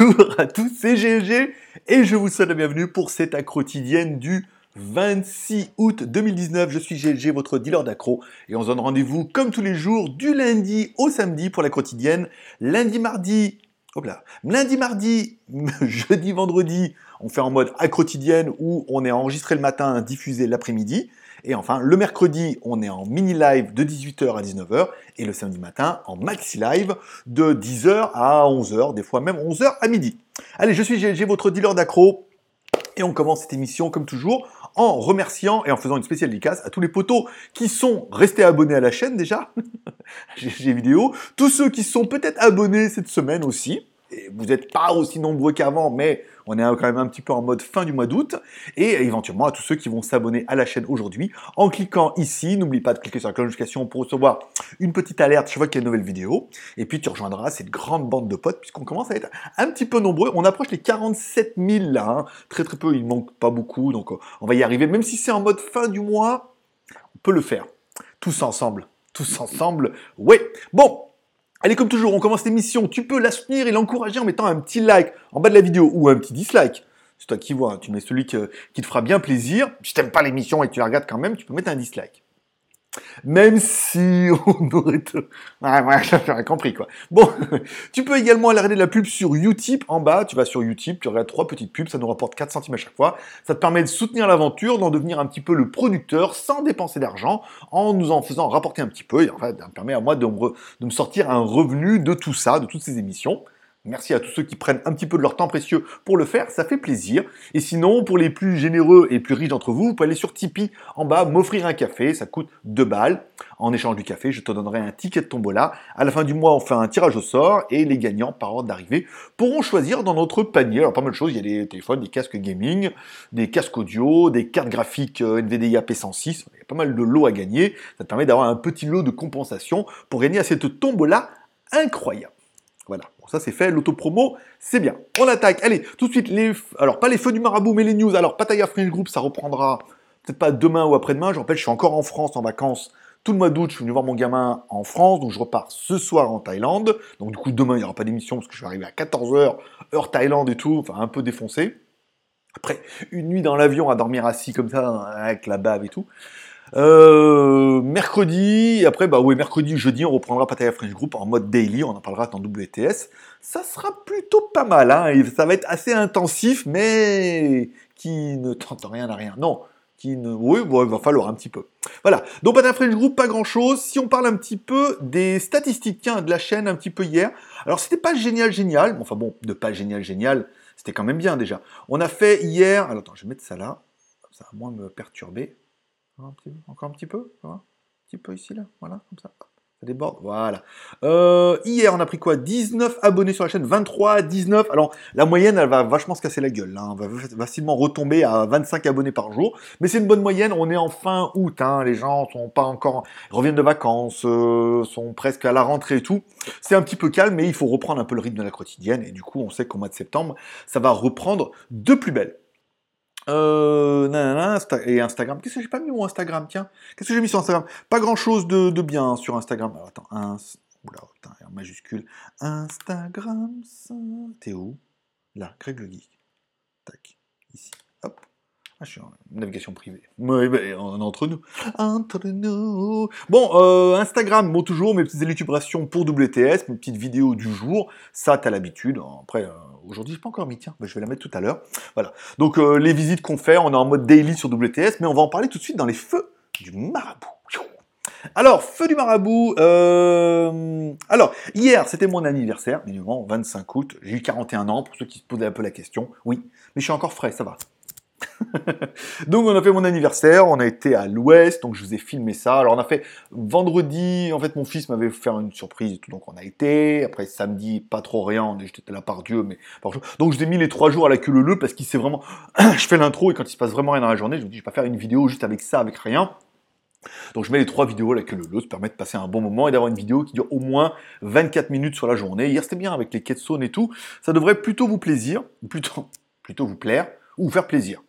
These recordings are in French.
Bonjour à tous, c'est GG et je vous souhaite la bienvenue pour cette accro quotidienne du 26 août 2019. Je suis GG, votre dealer d'accro et on se donne rendez-vous comme tous les jours du lundi au samedi pour la quotidienne. Lundi, mardi, hop là, lundi, mardi, jeudi, vendredi, on fait en mode accro quotidienne où on est enregistré le matin, diffusé l'après-midi. Et enfin, le mercredi, on est en mini live de 18h à 19h et le samedi matin en maxi live de 10h à 11h, des fois même 11h à midi. Allez, je suis GLG, votre dealer d'accro et on commence cette émission comme toujours en remerciant et en faisant une spéciale dédicace à tous les potos qui sont restés abonnés à la chaîne déjà, GG vidéo, tous ceux qui sont peut-être abonnés cette semaine aussi, vous n'êtes pas aussi nombreux qu'avant, mais on est quand même un petit peu en mode fin du mois d'août. Et éventuellement à tous ceux qui vont s'abonner à la chaîne aujourd'hui en cliquant ici. N'oublie pas de cliquer sur la cloche notification pour recevoir une petite alerte chaque fois qu'il y a une nouvelle vidéo. Et puis tu rejoindras cette grande bande de potes puisqu'on commence à être un petit peu nombreux. On approche les 47 000 là. Hein. Très très peu, il manque pas beaucoup. Donc on va y arriver. Même si c'est en mode fin du mois, on peut le faire. Tous ensemble. Tous ensemble. Ouais. Bon, Allez, comme toujours, on commence l'émission. Tu peux la soutenir et l'encourager en mettant un petit like en bas de la vidéo ou un petit dislike. C'est toi qui vois, tu mets celui qui te fera bien plaisir. Si t'aimes pas l'émission et que tu la regardes quand même, tu peux mettre un dislike. Même si on aurait... Ouais, ouais, j'aurais compris, quoi. Bon, tu peux également aller regarder la pub sur Utip en bas. Tu vas sur Utip, tu regardes trois petites pubs, ça nous rapporte 4 centimes à chaque fois. Ça te permet de soutenir l'aventure, d'en devenir un petit peu le producteur sans dépenser d'argent, en nous en faisant rapporter un petit peu. Et en fait, ça me permet à moi de de me sortir un revenu de tout ça, de toutes ces émissions. Merci à tous ceux qui prennent un petit peu de leur temps précieux pour le faire, ça fait plaisir. Et sinon, pour les plus généreux et plus riches d'entre vous, vous pouvez aller sur Tipeee en bas, m'offrir un café, ça coûte 2 balles. En échange du café, je te donnerai un ticket de tombola. À la fin du mois, on fait un tirage au sort et les gagnants, par ordre d'arrivée, pourront choisir dans notre panier. Alors, pas mal de choses, il y a des téléphones, des casques gaming, des casques audio, des cartes graphiques euh, NVIDIA P106, il y a pas mal de lots à gagner. Ça te permet d'avoir un petit lot de compensation pour gagner à cette tombola incroyable. Voilà, ça c'est fait, l'autopromo, c'est bien. On attaque, allez, tout de suite, les... alors pas les feux du marabout, mais les news. Alors, Pattaya French Group, ça reprendra peut-être pas demain ou après-demain. Je rappelle, je suis encore en France en vacances tout le mois d'août. Je suis venu voir mon gamin en France, donc je repars ce soir en Thaïlande. Donc du coup, demain, il n'y aura pas d'émission parce que je vais arriver à 14h, heure Thaïlande et tout, enfin un peu défoncé. Après, une nuit dans l'avion à dormir assis comme ça, avec la bave et tout. Euh, mercredi, après, bah oui, mercredi, jeudi, on reprendra Pattaya French Group en mode daily, on en parlera dans WTS. Ça sera plutôt pas mal, hein, ça va être assez intensif, mais qui ne tente rien à rien. Non, qui ne... Oui, bon, il va falloir un petit peu. Voilà, donc Pattaya French Group, pas grand-chose. Si on parle un petit peu des statistiques tiens, de la chaîne un petit peu hier, alors c'était pas génial, génial, enfin bon, de pas génial, génial, c'était quand même bien déjà. On a fait hier, alors attends, je vais mettre ça là, ça va moins me perturber encore un petit peu, un petit peu ici, là, voilà, comme ça. Ça déborde, voilà. Euh, hier, on a pris quoi? 19 abonnés sur la chaîne, 23, 19. Alors, la moyenne, elle va vachement se casser la gueule. Hein. On va facilement retomber à 25 abonnés par jour. Mais c'est une bonne moyenne. On est en fin août. Hein. Les gens sont pas encore, reviennent de vacances, euh, sont presque à la rentrée et tout. C'est un petit peu calme, mais il faut reprendre un peu le rythme de la quotidienne. Et du coup, on sait qu'au mois de septembre, ça va reprendre de plus belle. Euh, nanana, et Instagram. Qu'est-ce que j'ai pas mis mon Instagram? Tiens, qu'est-ce que j'ai mis sur Instagram? Pas grand chose de, bien sur Instagram. Alors, attends, un, oula, en majuscule. Instagram, t'es où? Là, Greg le Geek. Tac, ici. Ah, je suis en navigation privée. Ben, on est entre nous. Entre nous. Bon, euh, Instagram, bon, toujours mes petites élucubrations pour WTS, mes petites vidéos du jour. Ça, t'as l'habitude. Après, euh, aujourd'hui, je pas encore mis, tiens, ben, je vais la mettre tout à l'heure. Voilà. Donc, euh, les visites qu'on fait, on est en mode daily sur WTS, mais on va en parler tout de suite dans les feux du marabout. Alors, feu du marabout. Alors, hier, c'était mon anniversaire, minimum 25 août. J'ai eu 41 ans, pour ceux qui se posaient un peu la question. Oui, mais je suis encore frais, ça va. donc on a fait mon anniversaire, on a été à l'ouest, donc je vous ai filmé ça. Alors on a fait vendredi, en fait mon fils m'avait fait une surprise et tout, donc on a été. Après samedi, pas trop rien, j'étais là par Dieu, mais Donc je vous ai mis les trois jours à la queue le parce qu'il s'est vraiment... je fais l'intro et quand il se passe vraiment rien dans la journée, je me dis vais pas faire une vidéo juste avec ça, avec rien. Donc je mets les trois vidéos à la queue le ça permet de passer un bon moment et d'avoir une vidéo qui dure au moins 24 minutes sur la journée. Hier c'était bien avec les quêtes et tout, ça devrait plutôt vous plaisir, plutôt, plutôt vous plaire, ou vous faire plaisir.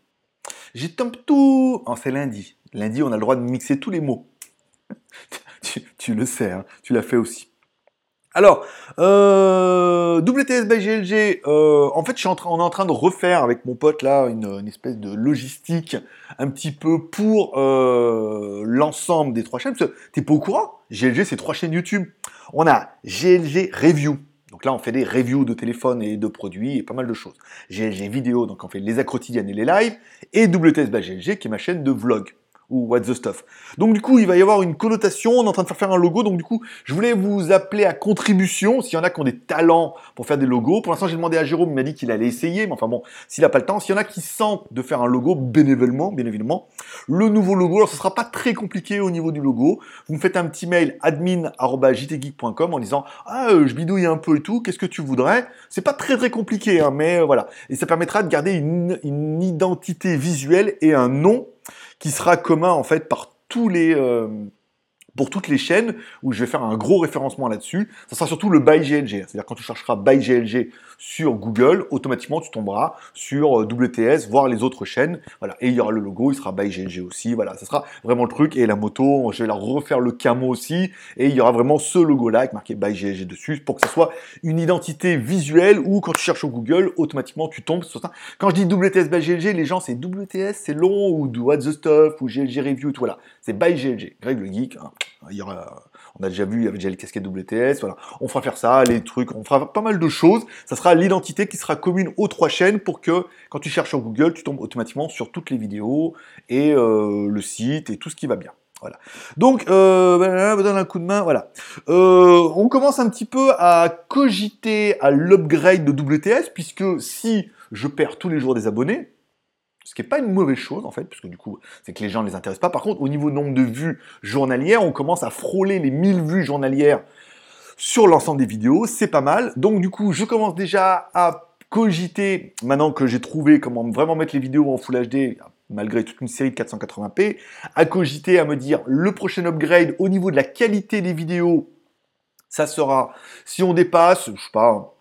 J'ai tout. Oh, c'est lundi. Lundi, on a le droit de mixer tous les mots. tu, le sais, hein. tu l'as fait aussi. Alors, euh, WTS by GLG, euh, en fait, je en train, on est en train de refaire avec mon pote là une, espèce de logistique un petit peu pour euh, l'ensemble des trois chaînes. Parce que t'es pas au courant? GLG, c'est trois chaînes YouTube. On a GLG Review. Donc là, on fait des reviews de téléphones et de produits et pas mal de choses. GLG Vidéo, donc on fait les quotidiennes et les lives. Et WTS qui est ma chaîne de vlog ou what the stuff. Donc du coup, il va y avoir une connotation, on est en train de faire faire un logo, donc du coup, je voulais vous appeler à contribution, s'il y en a qui ont des talents pour faire des logos. Pour l'instant, j'ai demandé à Jérôme, il m'a dit qu'il allait essayer, mais enfin bon, s'il n'a pas le temps, s'il y en a qui sentent de faire un logo bénévolement, bien évidemment, le nouveau logo, alors ce sera pas très compliqué au niveau du logo, vous me faites un petit mail admin.jtgeek.com en disant « Ah, euh, je bidouille un peu et tout, qu'est-ce que tu voudrais ?» C'est pas très très compliqué, hein, mais voilà. Et ça permettra de garder une identité visuelle et un nom qui sera commun en fait par tous les euh, pour toutes les chaînes où je vais faire un gros référencement là-dessus. Ça sera surtout le by GLG. C'est-à-dire quand tu chercheras by GLG sur Google, automatiquement tu tomberas sur euh, WTS, voir les autres chaînes. Voilà. Et il y aura le logo, il sera by GLG aussi. Voilà. Ça sera vraiment le truc. Et la moto, je vais la refaire le camo aussi. Et il y aura vraiment ce logo-là avec marqué by GLG dessus pour que ce soit une identité visuelle où quand tu cherches au Google, automatiquement tu tombes sur ça. Quand je dis WTS by GLG, les gens c'est WTS, c'est long ou What the Stuff ou GLG Review, tout voilà. C'est by GLG. Greg le geek. Hein. On a déjà vu, il y avait déjà les casquettes WTS, voilà. On fera faire ça, les trucs, on fera pas mal de choses. Ça sera l'identité qui sera commune aux trois chaînes pour que quand tu cherches sur Google, tu tombes automatiquement sur toutes les vidéos et euh, le site et tout ce qui va bien. Voilà. Donc, euh, me donne un coup de main. Voilà. Euh, on commence un petit peu à cogiter à l'upgrade de WTS, puisque si je perds tous les jours des abonnés, ce qui n'est pas une mauvaise chose en fait, puisque du coup, c'est que les gens ne les intéressent pas. Par contre, au niveau nombre de vues journalières, on commence à frôler les 1000 vues journalières sur l'ensemble des vidéos, c'est pas mal. Donc du coup, je commence déjà à cogiter, maintenant que j'ai trouvé comment vraiment mettre les vidéos en Full HD, malgré toute une série de 480p, à cogiter, à me dire le prochain upgrade au niveau de la qualité des vidéos, ça sera, si on dépasse, je sais pas,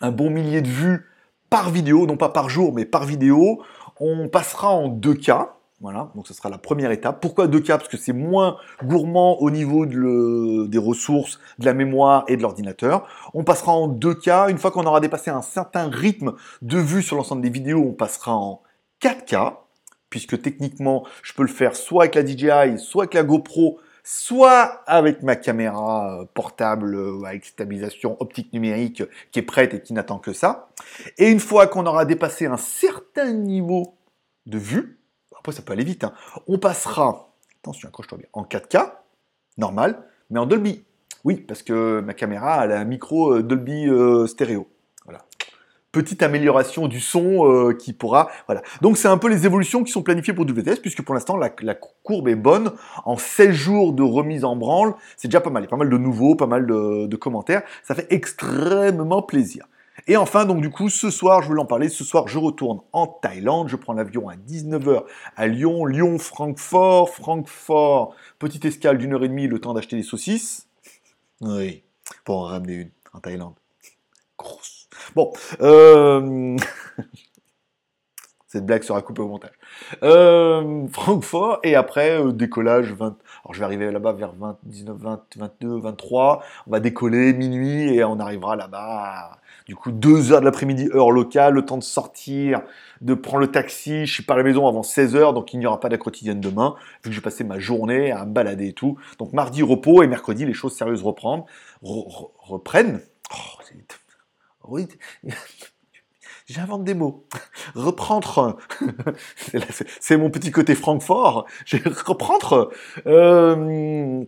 un bon millier de vues par vidéo, non pas par jour, mais par vidéo, on passera en 2K. Voilà, donc ce sera la première étape. Pourquoi 2K Parce que c'est moins gourmand au niveau des ressources, de la mémoire et de l'ordinateur. On passera en 2K. Une fois qu'on aura dépassé un certain rythme de vue sur l'ensemble des vidéos, on passera en 4K. Puisque techniquement, je peux le faire soit avec la DJI, soit avec la GoPro, soit avec ma caméra euh, portable euh, avec stabilisation optique numérique qui est prête et qui n'attend que ça. Et une fois qu'on aura dépassé un certain niveau de vue, après ça peut aller vite, hein, on passera, attention, accroche-toi bien, en 4K, normal, mais en Dolby. Oui, parce que ma caméra a un micro euh, Dolby stéréo petite amélioration du son euh, qui pourra... Voilà. Donc c'est un peu les évolutions qui sont planifiées pour WTS, puisque pour l'instant la, courbe est bonne. En 16 jours de remise en branle, c'est déjà pas mal. Il y a pas mal de nouveaux, pas mal de, commentaires. Ça fait extrêmement plaisir. Et enfin, donc du coup, ce soir, je voulais en parler, ce soir, je retourne en Thaïlande, je prends l'avion à 19h à Lyon, Lyon, Francfort, Francfort, petite escale d'une heure et demie, le temps d'acheter des saucisses. Oui, pour en ramener une en Thaïlande. Bon, euh... cette blague sera coupée au montage. Euh, Francfort, et après, euh, décollage 20... Alors je vais arriver là-bas vers 20, 19, 20, 22, 23, on va décoller minuit, et on arrivera là-bas du coup 2 heures de l'après-midi, heure locale, le temps de sortir, de prendre le taxi, je suis pas à la maison avant 16 heures, donc il n'y aura pas de quotidienne demain, vu que je vais passer ma journée à me balader et tout. Donc mardi, repos, et mercredi, les choses sérieuses reprennent. Oh, j'invente des mots. Reprendre, c'est mon petit côté Francfort. Reprendre. Euh,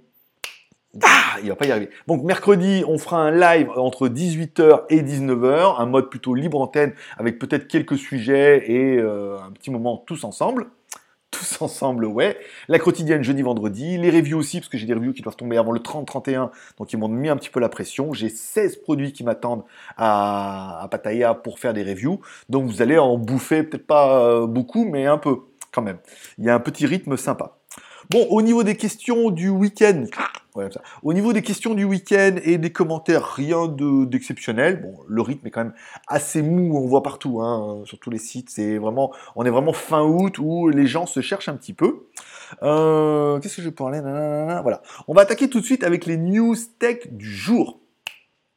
ah, il va pas y arriver. Donc mercredi, on fera un live entre 18h et 19h, un mode plutôt libre antenne avec peut-être quelques sujets et euh, un petit moment tous ensemble ensemble, ouais. La quotidienne jeudi, vendredi. Les reviews aussi, parce que j'ai des reviews qui doivent tomber avant le 30-31, donc ils m'ont mis un petit peu la pression. J'ai 16 produits qui m'attendent à, à Pattaya pour faire des reviews. Donc vous allez en bouffer peut-être pas euh, beaucoup, mais un peu quand même. Il y a un petit rythme sympa. Bon, au niveau des questions du week-end, au niveau des questions du week-end et des commentaires, rien d'exceptionnel. bon, le rythme est quand même assez mou, on voit partout, hein, sur tous les sites. C'est vraiment, on est vraiment fin août où les gens se cherchent un petit peu. Euh, qu'est-ce que je peux parler Voilà. On va attaquer tout de suite avec les news tech du jour.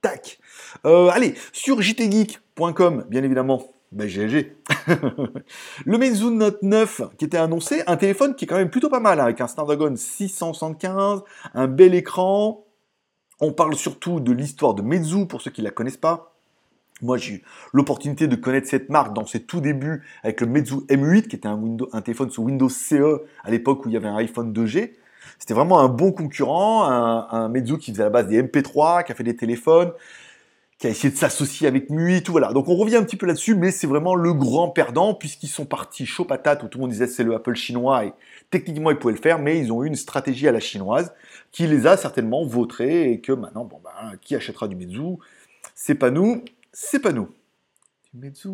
Tac. Euh, allez, sur jtgeek.com, bien évidemment, ben GLG. le Meizu Note 9 qui était annoncé, un téléphone qui est quand même plutôt pas mal, hein, avec un Snapdragon 675, un bel écran. On parle surtout de l'histoire de Meizu, pour ceux qui ne la connaissent pas. Moi, j'ai eu l'opportunité de connaître cette marque dans ses tout débuts avec le Meizu M8, qui était un, Windows, un téléphone sous Windows CE à l'époque où il y avait un iPhone 2G. C'était vraiment un bon concurrent, un, un Meizu qui faisait à la base des MP3, qui a fait des téléphones, qui a essayé de s'associer avec MUI, tout voilà. Donc on revient un petit peu là-dessus, mais c'est vraiment le grand perdant puisqu'ils sont partis chaud patate où tout le monde disait c'est le Apple chinois et techniquement ils pouvaient le faire, mais ils ont eu une stratégie à la chinoise qui les a certainement vautrés et que maintenant, bon ben, qui achètera du Meizu? C'est pas nous, c'est pas nous. Du Meizu,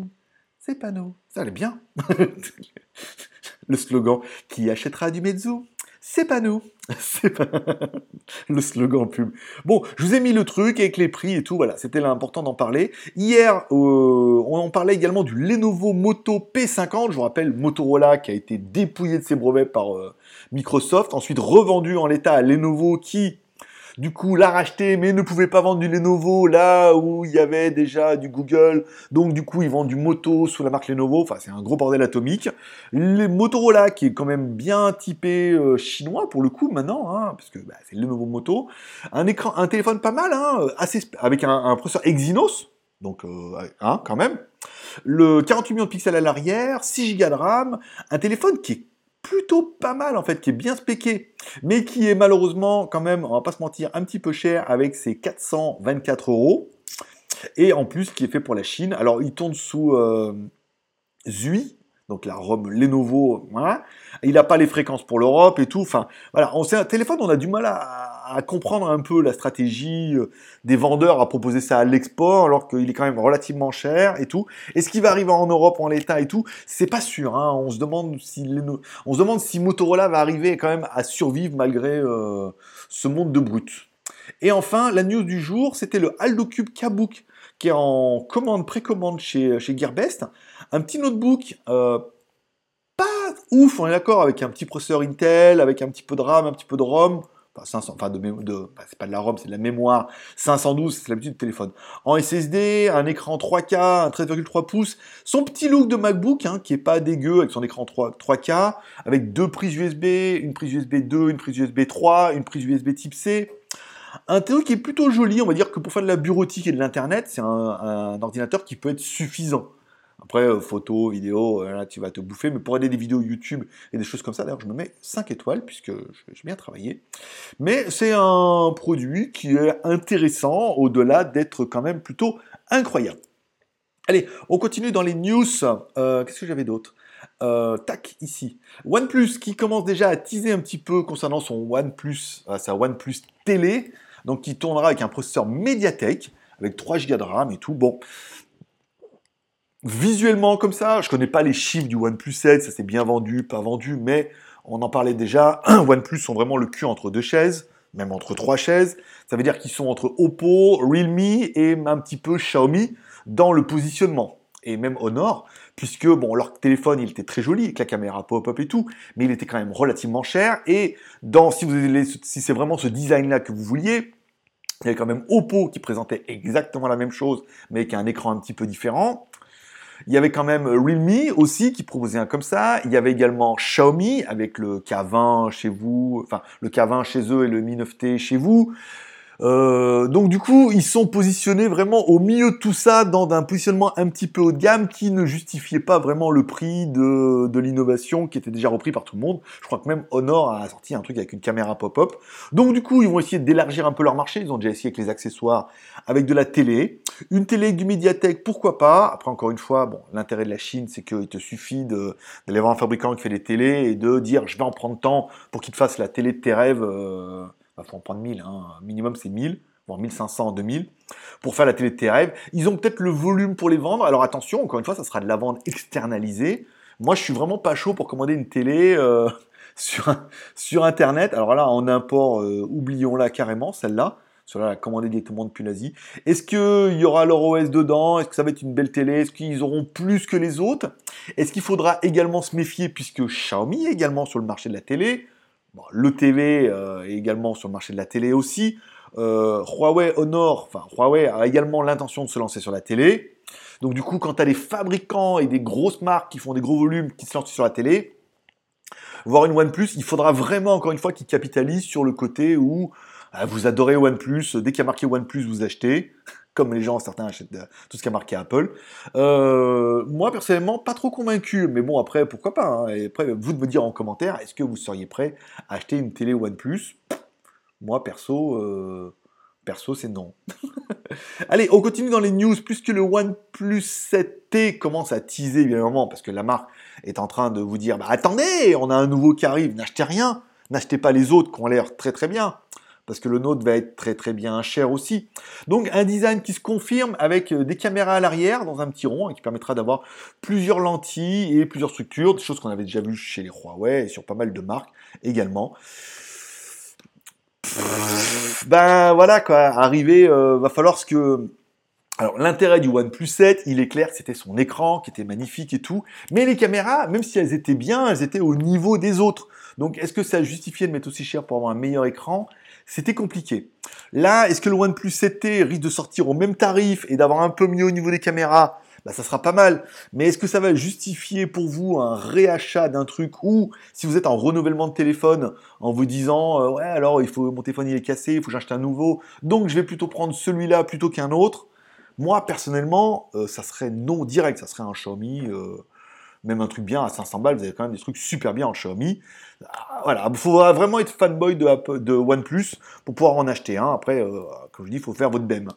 c'est pas nous. Ça allait bien. le slogan qui achètera du Meizu? C'est pas nous. C'est pas le slogan pub. Bon, je vous ai mis le truc avec les prix et tout, voilà, c'était l'important d'en parler. Hier, euh, on en parlait également du Lenovo Moto P50, je vous rappelle Motorola qui a été dépouillé de ses brevets par euh, Microsoft, ensuite revendu en l'état à Lenovo qui du coup l'a racheté mais ne pouvait pas vendre du Lenovo là où il y avait déjà du Google. Donc du coup ils vendent du Moto sous la marque Lenovo. Enfin c'est un gros bordel atomique. Les Motorola qui est quand même bien typé euh, chinois pour le coup maintenant, hein, parce que bah, c'est le Lenovo Moto. Un écran, un téléphone pas mal, hein, assez avec un, processeur Exynos. Donc, euh, hein, quand même. Le 48 millions de pixels à l'arrière, 6 Go de RAM, un téléphone qui est plutôt pas mal en fait, qui est bien spéqué, mais qui est malheureusement quand même, on va pas se mentir, un petit peu cher avec ses 424 euros. Et en plus, qui est fait pour la Chine. Alors, il tourne sous euh, Zui, donc la ROM Lenovo, voilà. Il n'a pas les fréquences pour l'Europe et tout. Enfin, voilà, on, c'est un téléphone, on a du mal à, comprendre un peu la stratégie euh, des vendeurs à proposer ça à l'export, alors qu'il est quand même relativement cher et tout. Est-ce qu'il va arriver en Europe en l'état et tout? C'est pas sûr. Hein. On se demande si on se demande si Motorola va arriver quand même à survivre malgré euh, ce monde de brut. Et enfin, la news du jour, c'était le Aldocube Kabook qui est en commande, précommande chez, chez Gearbest. Un petit notebook, euh, pas ouf, on est d'accord, avec un petit processeur Intel, avec un petit peu de RAM, un petit peu de ROM. Enfin, 500, enfin de, de c'est pas de la ROM, c'est de la mémoire. 512, c'est l'habitude de téléphone. En SSD, un écran 3K, un 13,3 pouces. Son petit look de MacBook, hein, qui est pas dégueu, avec son écran 3, 3K, avec deux prises USB, une prise USB 2, une prise USB 3, une prise USB Type C un théo qui est plutôt joli, on va dire que pour faire de la bureautique et de l'internet, c'est un, ordinateur qui peut être suffisant. Après, euh, photo, vidéo, euh, là, tu vas te bouffer, mais pour aider des vidéos YouTube et des choses comme ça, d'ailleurs, je me mets 5 étoiles, puisque j'ai bien travaillé. Mais c'est un produit qui est intéressant, au-delà d'être quand même plutôt incroyable. Allez, on continue dans les news. Euh, qu'est-ce que j'avais d'autre? Tac, ici. OnePlus qui commence déjà à teaser un petit peu concernant son OnePlus, sa OnePlus télé donc qui tournera avec un processeur Mediatek, avec 3 Go de RAM et tout. Bon, visuellement comme ça, je connais pas les chiffres du OnePlus 7, ça s'est bien vendu, pas vendu, mais on en parlait déjà. OnePlus sont vraiment le cul entre deux chaises, même entre trois chaises. Ça veut dire qu'ils sont entre Oppo, Realme et un petit peu Xiaomi dans le positionnement. Et même Honor, puisque bon, leur téléphone, il était très joli, avec la caméra pop-up et tout, mais il était quand même relativement cher. Et dans, si, si c'est vraiment ce design-là que vous vouliez, il y avait quand même Oppo qui présentait exactement la même chose, mais avec un écran un petit peu différent. Il y avait quand même Realme aussi qui proposait un comme ça. Il y avait également Xiaomi avec le K20 chez vous, enfin le K20 chez eux et le Mi 9T chez vous. Euh, donc du coup, ils sont positionnés vraiment au milieu de tout ça, dans un positionnement un petit peu haut de gamme qui ne justifiait pas vraiment le prix de, de l'innovation qui était déjà repris par tout le monde. Je crois que même Honor a sorti un truc avec une caméra pop-up. Donc du coup, ils vont essayer d'élargir un peu leur marché. Ils ont déjà essayé avec les accessoires, avec de la télé. Une télé avec du médiathèque, pourquoi pas? Après, encore une fois, bon, l'intérêt de la Chine, c'est qu'il te suffit d'aller voir un fabricant qui fait des télés et de dire je vais en prendre tant pour qu'il te fasse la télé de tes rêves. Euh, il faut en prendre 1000, hein. minimum c'est 1000, voire 1500, 2000, pour faire la télé de tes rêves. Ils ont peut-être le volume pour les vendre, alors attention, encore une fois, ça sera de la vente externalisée. Moi, je suis vraiment pas chaud pour commander une télé euh, sur, Internet. Alors là, en import, euh, oublions-la carrément, celle-là. Cela la commander directement depuis l'Asie. Est-ce qu'il y aura leur OS dedans? Est-ce que ça va être une belle télé? Est-ce qu'ils auront plus que les autres? Est-ce qu'il faudra également se méfier puisque Xiaomi est également sur le marché de la télé? Le TV euh, est également sur le marché de la télé aussi. Euh, Huawei Honor, enfin Huawei a également l'intention de se lancer sur la télé. Donc du coup, quand tu as des fabricants et des grosses marques qui font des gros volumes qui se lancent sur la télé, voir une OnePlus, il faudra vraiment encore une fois qu'ils capitalisent sur le côté où ah, vous adorez OnePlus, dès qu'il y a marqué OnePlus, vous achetez comme les gens, certains achètent tout ce qui a marqué Apple. Euh, moi, personnellement, pas trop convaincu, mais bon, après, pourquoi pas. Hein. Et après, vous de me dire en commentaire, est-ce que vous seriez prêt à acheter une télé OnePlus? Moi, perso, euh, perso, c'est non. Allez, on continue dans les news, puisque le OnePlus 7T commence à teaser, évidemment, parce que la marque est en train de vous dire, bah, attendez, on a un nouveau qui arrive, n'achetez rien, n'achetez pas les autres qui ont l'air très très bien parce que le nôtre va être très très bien cher aussi. Donc un design qui se confirme avec euh, des caméras à l'arrière dans un petit rond et qui permettra d'avoir plusieurs lentilles et plusieurs structures, des choses qu'on avait déjà vues chez les Huawei et sur pas mal de marques également. Ben voilà quoi, arriver, euh, va falloir ce que alors l'intérêt du OnePlus 7, il est clair, c'était son écran qui était magnifique et tout, mais les caméras, même si elles étaient bien, elles étaient au niveau des autres. Donc est-ce que ça a justifié de mettre aussi cher pour avoir un meilleur écran? C'était compliqué. Là, est-ce que le OnePlus 7T risque de sortir au même tarif et d'avoir un peu mieux au niveau des caméras? Bah, ça sera pas mal. Mais est-ce que ça va justifier pour vous un réachat d'un truc ou si vous êtes en renouvellement de téléphone en vous disant euh, ouais alors il faut mon téléphone il est cassé, il faut que j'achète un nouveau, donc je vais plutôt prendre celui-là plutôt qu'un autre. Moi personnellement, euh, ça serait non direct, ça serait un Xiaomi. Euh, même un truc bien à 500 balles, vous avez quand même des trucs super bien en Xiaomi. Ah, voilà, il faut vraiment être fanboy de, de OnePlus pour pouvoir en acheter un. Après, euh, comme je dis, il faut faire votre BEM,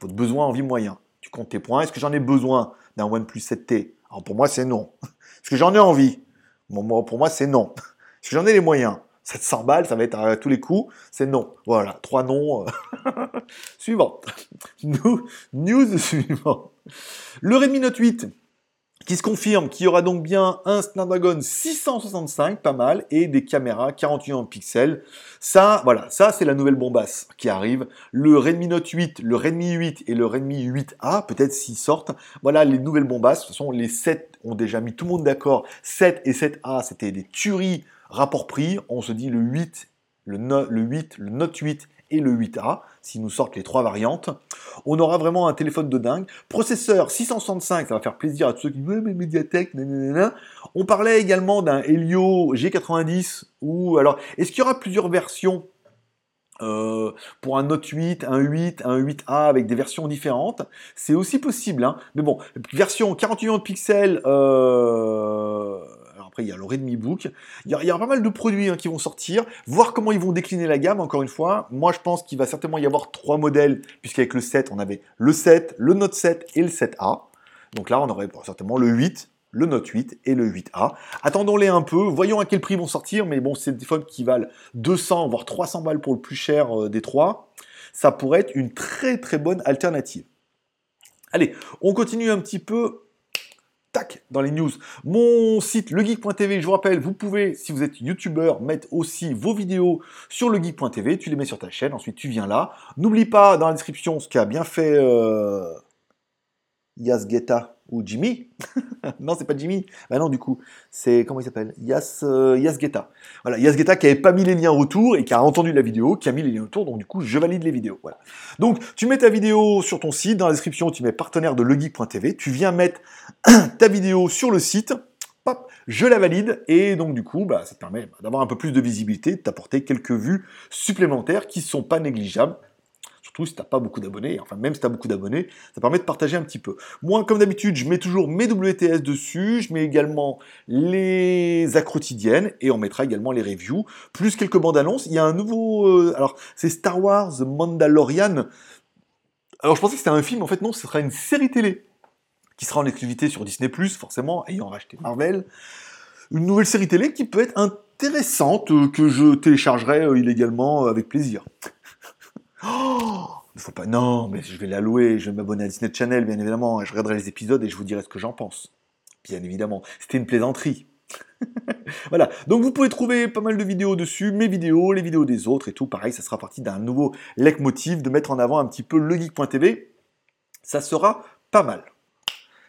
votre besoin, envie, moyen. Tu comptes tes points. Est-ce que j'en ai besoin d'un OnePlus 7T Alors pour moi, c'est non. Est-ce que j'en ai envie? Pour moi, c'est non. Est-ce que j'en ai les moyens? 700 balles, ça va être à tous les coups, c'est non. Voilà, trois noms. suivant. News suivant. Le Redmi Note 8 qui se confirme qu'il y aura donc bien un Snapdragon 665, pas mal, et des caméras 48 pixels. Ça, voilà, ça c'est la nouvelle bombasse qui arrive. Le Redmi Note 8, le Redmi 8 et le Redmi 8A, peut-être s'ils sortent. Voilà les nouvelles bombasses. De toute façon, les 7 ont déjà mis tout le monde d'accord. 7 et 7A, c'était des tueries rapport prix. On se dit le 8, le, le 8, le Note 8 et le 8A, si nous sortent les trois variantes. On aura vraiment un téléphone de dingue. Processeur 665, ça va faire plaisir à tous ceux qui disent mais Mediatek. On parlait également d'un Helio G90 ou alors est-ce qu'il y aura plusieurs versions euh, pour un Note 8, un 8, un 8A avec des versions différentes, c'est aussi possible. Hein. Mais bon, version 48 pixels, euh, Redmi Book. Il y, a, pas mal de produits hein, qui vont sortir, voir comment ils vont décliner la gamme, encore une fois. Moi, je pense qu'il va certainement y avoir trois modèles, puisqu'avec le 7, on avait le 7, le Note 7 et le 7A. Donc là, on aurait certainement le 8, le Note 8 et le 8A. Attendons-les un peu, voyons à quel prix vont sortir, mais bon, c'est des téléphones qui valent 200, voire 300 balles pour le plus cher euh, des trois. Ça pourrait être une très très bonne alternative. Allez, on continue un petit peu tac, dans les news. Mon site, legeek.tv, je vous rappelle, vous pouvez, si vous êtes youtubeur, mettre aussi vos vidéos sur legeek.tv, tu les mets sur ta chaîne, ensuite tu viens là. N'oublie pas dans la description ce qu'a bien fait euh, Yasgeta ou Jimmy. non, c'est pas Jimmy. Bah non, du coup, c'est comment il s'appelle? Yas euh, Yasgeta. Voilà, Yasgeta qui avait pas mis les liens autour et qui a entendu la vidéo, qui a mis les liens autour. Donc du coup, je valide les vidéos. Voilà. Donc tu mets ta vidéo sur ton site, dans la description, tu mets partenaire de legeek.tv. Tu viens mettre ta vidéo sur le site. Pop, je la valide et donc du coup, bah, ça te permet d'avoir un peu plus de visibilité, de t'apporter quelques vues supplémentaires qui sont pas négligeables Surtout si tu n'as pas beaucoup d'abonnés, enfin même si tu as beaucoup d'abonnés, ça permet de partager un petit peu. Moi, comme d'habitude, je mets toujours mes WTS dessus, je mets également les quotidiennes et on mettra également les reviews, plus quelques bandes annonces. Il y a un nouveau... Euh, alors, c'est Star Wars Mandalorian. Alors, je pensais que c'était un film, en fait non, ce sera une série télé qui sera en exclusivité sur Disney+, forcément, ayant racheté Marvel. Une nouvelle série télé qui peut être intéressante, euh, que je téléchargerai euh, illégalement avec plaisir. Oh il faut pas. Non, mais je vais la louer, je vais m'abonner à Disney Channel, bien évidemment. Je regarderai les épisodes et je vous dirai ce que j'en pense. Bien évidemment. C'était une plaisanterie. voilà. Donc vous pouvez trouver pas mal de vidéos dessus, mes vidéos, les vidéos des autres et tout. Pareil, ça sera partie d'un nouveau leitmotiv de mettre en avant un petit peu le geek.tv. Ça sera pas mal.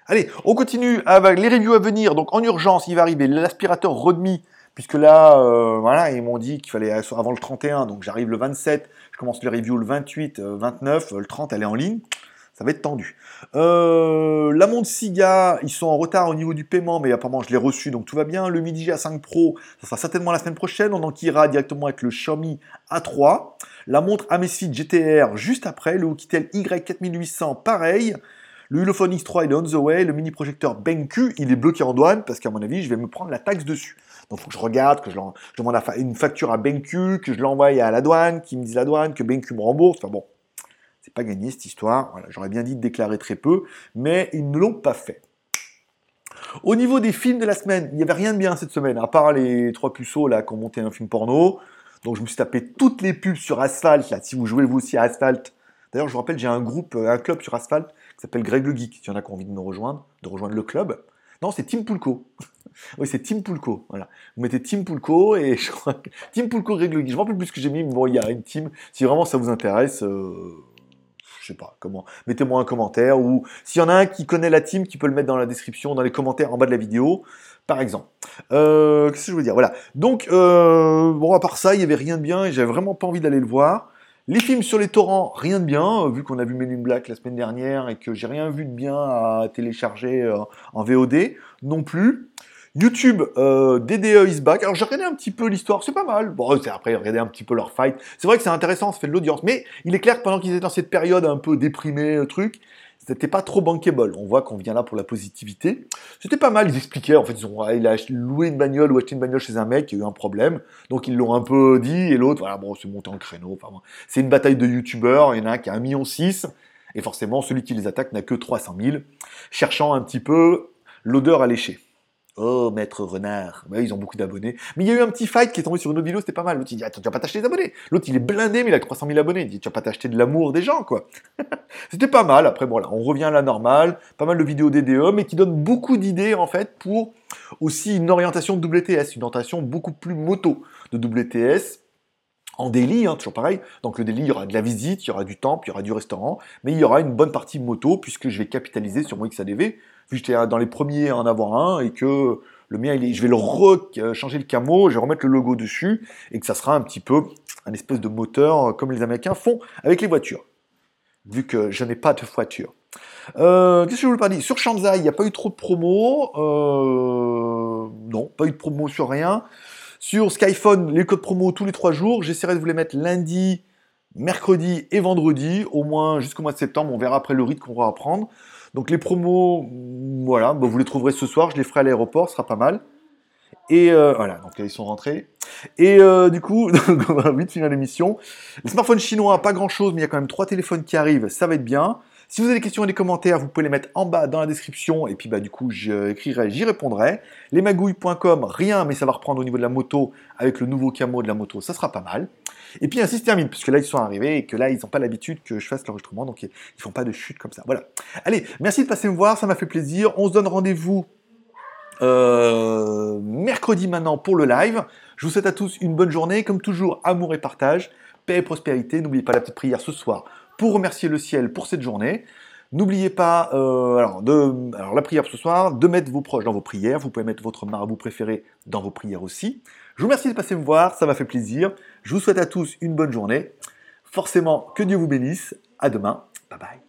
Allez, on continue avec les reviews à venir. Donc en urgence, il va arriver l'aspirateur Rodmi puisque là, euh, voilà, ils m'ont dit qu'il fallait avant le 31, donc j'arrive le 27, je commence les reviews le 28, 29, le 30, elle est en ligne. Ça va être tendu. Euh, la montre Siga, ils sont en retard au niveau du paiement, mais apparemment je l'ai reçu, donc tout va bien. Le Midi A5 Pro, ça sera certainement la semaine prochaine. On en ira directement avec le Xiaomi A3. La montre Amazfit GTR juste après. Le Oukitel Y4800, pareil. Le Ulefone X3, il est on the way. Le mini projecteur BenQ, il est bloqué en douane parce qu'à mon avis, je vais me prendre la taxe dessus. Donc, il faut que je regarde, que je, demande une facture à BenQ, que je l'envoie à la douane, qui me dise la douane, que BenQ me rembourse. Enfin bon, c'est pas gagné cette histoire. J'aurais bien dit de déclarer très peu, mais ils ne l'ont pas fait. Au niveau des films de la semaine, il n'y avait rien de bien cette semaine, à part les trois puceaux là qui ont monté un film porno. Donc je me suis tapé toutes les pubs sur Asphalt. Si vous jouez vous aussi à Asphalt. D'ailleurs, je vous rappelle, j'ai un groupe, un club sur Asphalt qui s'appelle Greg le Geek. S'il y en a qui ont envie de me rejoindre, de rejoindre le club. Non, c'est Team Poulco. Oui, c'est Team Poulco. Voilà. Vous mettez Team Poulco et je crois que Team Poulco Greg le Geek. Je ne me rappelle plus ce que j'ai mis, mais bon, il y a une team. Si vraiment ça vous intéresse, euh, je sais pas comment. Mettez-moi un commentaire ou s'il y en a un qui connaît la team, qui peut le mettre dans la description, dans les commentaires en bas de la vidéo, par exemple. Euh, qu'est-ce que je veux dire? Voilà. Donc, euh, bon, à part ça, il y avait rien de bien et j'avais vraiment pas envie d'aller le voir. Les films sur les torrents, rien de bien, vu qu'on a vu Men in Black la semaine dernière et que j'ai rien vu de bien à télécharger euh, en VOD non plus. YouTube, euh, DDE is back. Alors j'ai regardé un petit peu l'histoire, c'est pas mal. Bon, c'est après regarder un petit peu leur fight. C'est vrai que c'est intéressant, ça fait de l'audience. Mais il est clair que pendant qu'ils étaient dans cette période un peu déprimée, truc, c'était pas trop bankable. On voit qu'on vient là pour la positivité. C'était pas mal, ils expliquaient. En fait, ils ont, il a loué une bagnole ou acheté une bagnole chez un mec qui a eu un problème. Donc ils l'ont un peu dit et l'autre, voilà, bon, c'est monté en créneau. Enfin, c'est une bataille de youtubeurs. Il y en a un qui a 1,6 million. Et forcément, celui qui les attaque n'a que 300 000. Cherchant un petit peu l'odeur à lécher. Oh, maître renard. Bah, ils ont beaucoup d'abonnés. Mais il y a eu un petit fight qui est tombé sur une autre vidéo, c'était pas mal. L'autre, il dit, attends, tu vas pas t'acheter des abonnés. L'autre, il est blindé, mais il a 300 000 abonnés. Il dit, tu vas pas t'acheter de l'amour des gens, quoi. c'était pas mal. Après, bon, on revient à la normale. Pas mal de vidéos DDE, mais qui donnent beaucoup d'idées, en fait, pour aussi une orientation de WTS. Une orientation beaucoup plus moto de WTS en délit, hein, toujours pareil. Donc le délit, il y aura de la visite, il y aura du temple, il y aura du restaurant, mais il y aura une bonne partie moto puisque je vais capitaliser sur mon XADV j'étais dans les premiers à en avoir un et que le mien, il est, je vais le re euh, changer le camo, je vais remettre le logo dessus et que ça sera un petit peu un espèce de moteur euh, comme les Américains font avec les voitures. Vu que je n'ai pas de voiture. Euh, qu'est-ce que je voulais pas dire? Sur Shanzai, il n'y a pas eu trop de promos. non, pas eu de promo sur rien. Sur Skyphone, les codes promo tous les trois jours. J'essaierai de vous les mettre lundi, mercredi et vendredi, au moins jusqu'au mois de septembre. On verra après le rythme qu'on va prendre. Donc les promos, voilà, bah, vous les trouverez ce soir, je les ferai à l'aéroport, ce sera pas mal. Et euh, voilà, donc ils sont rentrés. Et euh, du coup, on va vite finir l'émission. Les smartphones chinois, pas grand chose, mais il y a quand même trois téléphones qui arrivent, ça va être bien. Si vous avez des questions et des commentaires, vous pouvez les mettre en bas dans la description, et puis bah du coup j'écrirai, j'y répondrai. Lesmagouilles.com, rien, mais ça va reprendre au niveau de la moto avec le nouveau camo de la moto, ça sera pas mal. Et puis ainsi se termine, puisque là ils sont arrivés et que là ils n'ont pas l'habitude que je fasse l'enregistrement, donc ils font pas de chute comme ça. Voilà. Allez, merci de passer me voir, ça m'a fait plaisir. On se donne rendez-vous euh, mercredi maintenant pour le live. Je vous souhaite à tous une bonne journée, comme toujours, amour et partage, paix et prospérité. N'oubliez pas la petite prière ce soir pour remercier le ciel pour cette journée. N'oubliez pas, euh, alors, de, la prière ce soir, de mettre vos proches dans vos prières. Vous pouvez mettre votre marabout préféré dans vos prières aussi. Je vous remercie de passer me voir, ça m'a fait plaisir. Je vous souhaite à tous une bonne journée. Forcément, que Dieu vous bénisse. À demain. Bye bye.